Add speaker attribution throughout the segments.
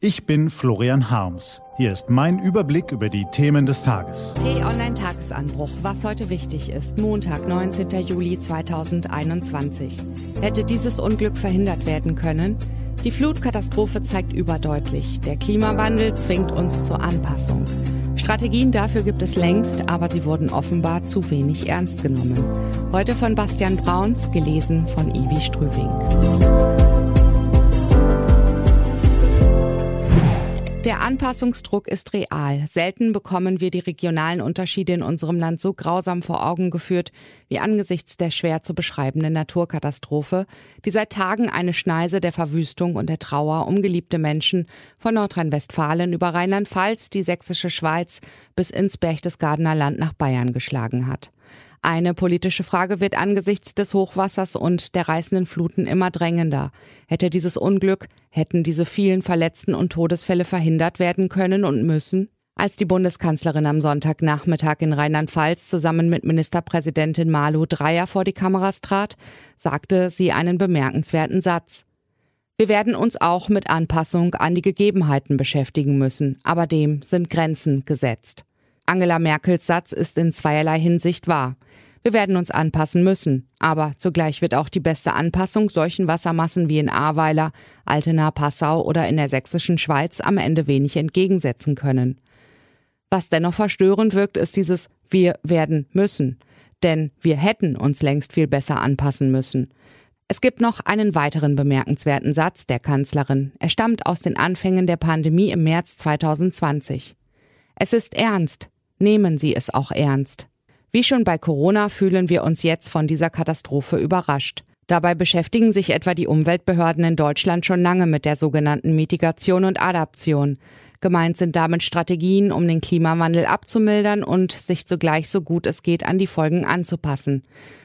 Speaker 1: Ich bin Florian Harms. Hier ist mein Überblick über die Themen des Tages.
Speaker 2: T-Online-Tagesanbruch. Was heute wichtig ist. Montag, 19. Juli 2021. Hätte dieses Unglück verhindert werden können? Die Flutkatastrophe zeigt überdeutlich, der Klimawandel zwingt uns zur Anpassung. Strategien dafür gibt es längst, aber sie wurden offenbar zu wenig ernst genommen. Heute von Bastian Brauns, gelesen von Ivi Strüving. Der Anpassungsdruck ist real. Selten bekommen wir die regionalen Unterschiede in unserem Land so grausam vor Augen geführt wie angesichts der schwer zu beschreibenden Naturkatastrophe, die seit Tagen eine Schneise der Verwüstung und der Trauer um geliebte Menschen von Nordrhein-Westfalen über Rheinland-Pfalz, die sächsische Schweiz bis ins Berchtesgadener Land nach Bayern geschlagen hat. Eine politische Frage wird angesichts des Hochwassers und der reißenden Fluten immer drängender. Hätte dieses Unglück, hätten diese vielen Verletzten und Todesfälle verhindert werden können und müssen? Als die Bundeskanzlerin am Sonntagnachmittag in Rheinland-Pfalz zusammen mit Ministerpräsidentin Malu Dreyer vor die Kameras trat, sagte sie einen bemerkenswerten Satz. Wir werden uns auch mit Anpassung an die Gegebenheiten beschäftigen müssen, aber dem sind Grenzen gesetzt. Angela Merkels Satz ist in zweierlei Hinsicht wahr. Wir werden uns anpassen müssen, aber zugleich wird auch die beste Anpassung solchen Wassermassen wie in Ahrweiler, Altena, Passau oder in der sächsischen Schweiz am Ende wenig entgegensetzen können. Was dennoch verstörend wirkt, ist dieses Wir werden müssen. Denn wir hätten uns längst viel besser anpassen müssen. Es gibt noch einen weiteren bemerkenswerten Satz der Kanzlerin. Er stammt aus den Anfängen der Pandemie im März 2020. Es ist ernst. Nehmen Sie es auch ernst. Wie schon bei Corona fühlen wir uns jetzt von dieser Katastrophe überrascht. Dabei beschäftigen sich etwa die Umweltbehörden in Deutschland schon lange mit der sogenannten Mitigation und Adaption. Gemeint sind damit Strategien, um den Klimawandel abzumildern und sich zugleich so gut es geht an die Folgen anzupassen.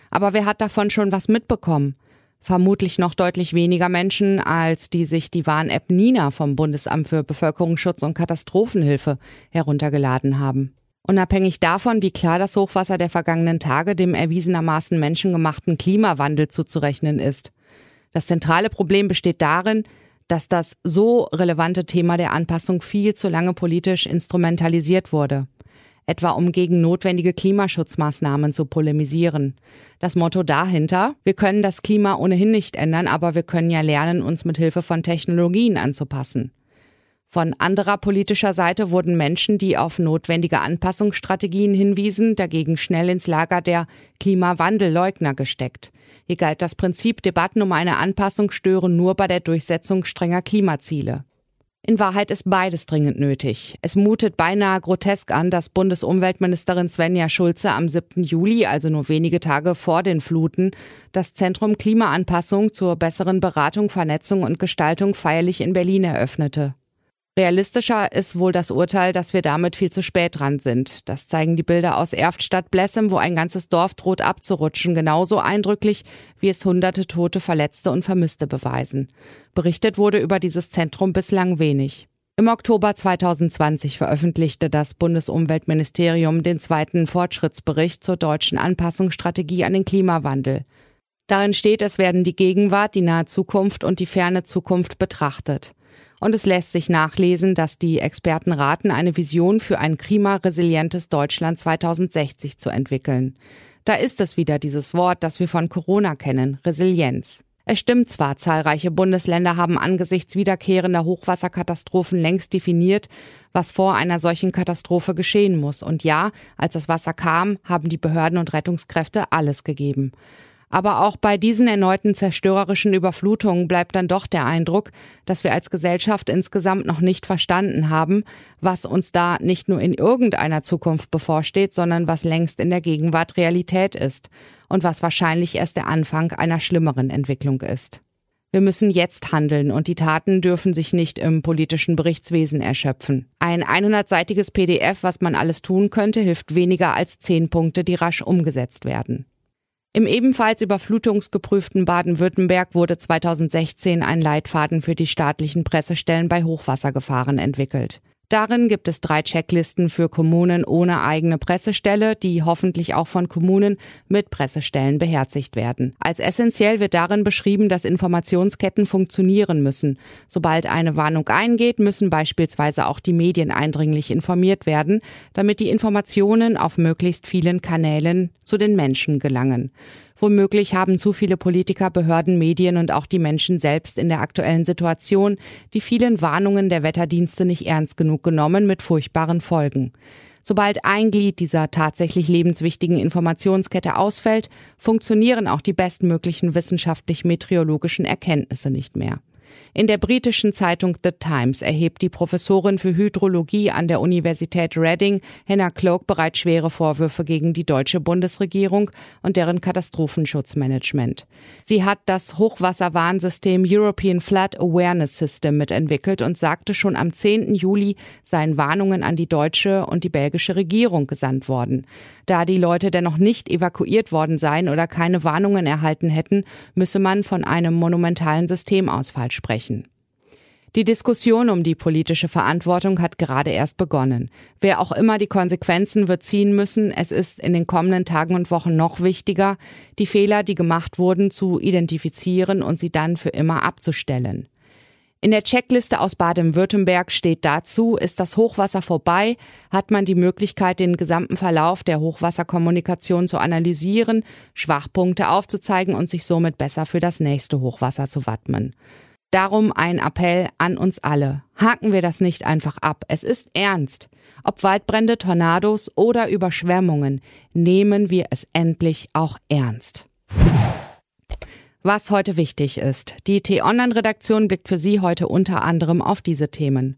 Speaker 2: Aber wer hat davon schon was mitbekommen? Vermutlich noch deutlich weniger Menschen, als die sich die Warn-App Nina vom Bundesamt für Bevölkerungsschutz und Katastrophenhilfe heruntergeladen haben. Unabhängig davon, wie klar das Hochwasser der vergangenen Tage dem erwiesenermaßen menschengemachten Klimawandel zuzurechnen ist. Das zentrale Problem besteht darin, dass das so relevante Thema der Anpassung viel zu lange politisch instrumentalisiert wurde. Etwa um gegen notwendige Klimaschutzmaßnahmen zu polemisieren. Das Motto dahinter, wir können das Klima ohnehin nicht ändern, aber wir können ja lernen, uns mit Hilfe von Technologien anzupassen. Von anderer politischer Seite wurden Menschen, die auf notwendige Anpassungsstrategien hinwiesen, dagegen schnell ins Lager der Klimawandelleugner gesteckt. Hier galt das Prinzip, Debatten um eine Anpassung stören nur bei der Durchsetzung strenger Klimaziele. In Wahrheit ist beides dringend nötig. Es mutet beinahe grotesk an, dass Bundesumweltministerin Svenja Schulze am 7. Juli, also nur wenige Tage vor den Fluten, das Zentrum Klimaanpassung zur besseren Beratung, Vernetzung und Gestaltung feierlich in Berlin eröffnete. Realistischer ist wohl das Urteil, dass wir damit viel zu spät dran sind. Das zeigen die Bilder aus Erftstadt-Blessem, wo ein ganzes Dorf droht abzurutschen, genauso eindrücklich, wie es hunderte Tote, Verletzte und Vermisste beweisen. Berichtet wurde über dieses Zentrum bislang wenig. Im Oktober 2020 veröffentlichte das Bundesumweltministerium den zweiten Fortschrittsbericht zur deutschen Anpassungsstrategie an den Klimawandel. Darin steht, es werden die Gegenwart, die nahe Zukunft und die ferne Zukunft betrachtet. Und es lässt sich nachlesen, dass die Experten raten, eine Vision für ein klimaresilientes Deutschland 2060 zu entwickeln. Da ist es wieder dieses Wort, das wir von Corona kennen, Resilienz. Es stimmt zwar, zahlreiche Bundesländer haben angesichts wiederkehrender Hochwasserkatastrophen längst definiert, was vor einer solchen Katastrophe geschehen muss. Und ja, als das Wasser kam, haben die Behörden und Rettungskräfte alles gegeben. Aber auch bei diesen erneuten zerstörerischen Überflutungen bleibt dann doch der Eindruck, dass wir als Gesellschaft insgesamt noch nicht verstanden haben, was uns da nicht nur in irgendeiner Zukunft bevorsteht, sondern was längst in der Gegenwart Realität ist und was wahrscheinlich erst der Anfang einer schlimmeren Entwicklung ist. Wir müssen jetzt handeln und die Taten dürfen sich nicht im politischen Berichtswesen erschöpfen. Ein 100-seitiges PDF, was man alles tun könnte, hilft weniger als zehn Punkte, die rasch umgesetzt werden. Im ebenfalls überflutungsgeprüften Baden-Württemberg wurde 2016 ein Leitfaden für die staatlichen Pressestellen bei Hochwassergefahren entwickelt. Darin gibt es drei Checklisten für Kommunen ohne eigene Pressestelle, die hoffentlich auch von Kommunen mit Pressestellen beherzigt werden. Als essentiell wird darin beschrieben, dass Informationsketten funktionieren müssen. Sobald eine Warnung eingeht, müssen beispielsweise auch die Medien eindringlich informiert werden, damit die Informationen auf möglichst vielen Kanälen zu den Menschen gelangen. Womöglich haben zu viele Politiker, Behörden, Medien und auch die Menschen selbst in der aktuellen Situation die vielen Warnungen der Wetterdienste nicht ernst genug genommen mit furchtbaren Folgen. Sobald ein Glied dieser tatsächlich lebenswichtigen Informationskette ausfällt, funktionieren auch die bestmöglichen wissenschaftlich-meteorologischen Erkenntnisse nicht mehr. In der britischen Zeitung The Times erhebt die Professorin für Hydrologie an der Universität Reading, Hannah Cloak, bereits schwere Vorwürfe gegen die deutsche Bundesregierung und deren Katastrophenschutzmanagement. Sie hat das Hochwasserwarnsystem European Flood Awareness System mitentwickelt und sagte schon am 10. Juli seien Warnungen an die deutsche und die belgische Regierung gesandt worden. Da die Leute dennoch nicht evakuiert worden seien oder keine Warnungen erhalten hätten, müsse man von einem monumentalen Systemausfall sprechen. Die Diskussion um die politische Verantwortung hat gerade erst begonnen. Wer auch immer die Konsequenzen wird ziehen müssen, es ist in den kommenden Tagen und Wochen noch wichtiger, die Fehler, die gemacht wurden, zu identifizieren und sie dann für immer abzustellen. In der Checkliste aus Baden-Württemberg steht dazu, ist das Hochwasser vorbei, hat man die Möglichkeit, den gesamten Verlauf der Hochwasserkommunikation zu analysieren, Schwachpunkte aufzuzeigen und sich somit besser für das nächste Hochwasser zu wappnen. Darum ein Appell an uns alle. Haken wir das nicht einfach ab. Es ist ernst. Ob Waldbrände, Tornados oder Überschwemmungen, nehmen wir es endlich auch ernst was heute wichtig ist. Die T-Online-Redaktion blickt für Sie heute unter anderem auf diese Themen.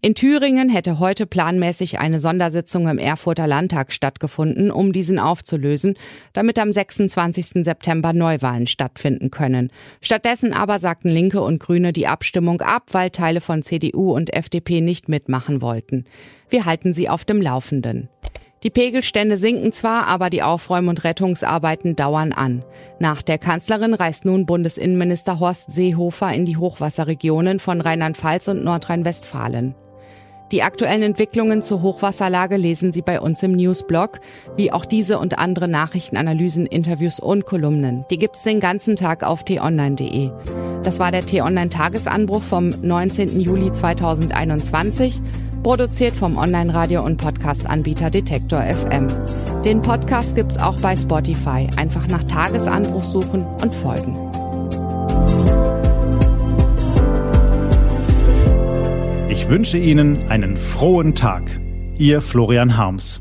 Speaker 2: In Thüringen hätte heute planmäßig eine Sondersitzung im Erfurter Landtag stattgefunden, um diesen aufzulösen, damit am 26. September Neuwahlen stattfinden können. Stattdessen aber sagten Linke und Grüne die Abstimmung ab, weil Teile von CDU und FDP nicht mitmachen wollten. Wir halten Sie auf dem Laufenden. Die Pegelstände sinken zwar, aber die Aufräum- und Rettungsarbeiten dauern an. Nach der Kanzlerin reist nun Bundesinnenminister Horst Seehofer in die Hochwasserregionen von Rheinland-Pfalz und Nordrhein-Westfalen. Die aktuellen Entwicklungen zur Hochwasserlage lesen Sie bei uns im Newsblog, wie auch diese und andere Nachrichtenanalysen, Interviews und Kolumnen. Die gibt's den ganzen Tag auf t-online.de. Das war der T-Online-Tagesanbruch vom 19. Juli 2021. Produziert vom Online-Radio- und Podcast-Anbieter Detektor FM. Den Podcast gibt's auch bei Spotify. Einfach nach Tagesanbruch suchen und folgen.
Speaker 1: Ich wünsche Ihnen einen frohen Tag. Ihr Florian Harms.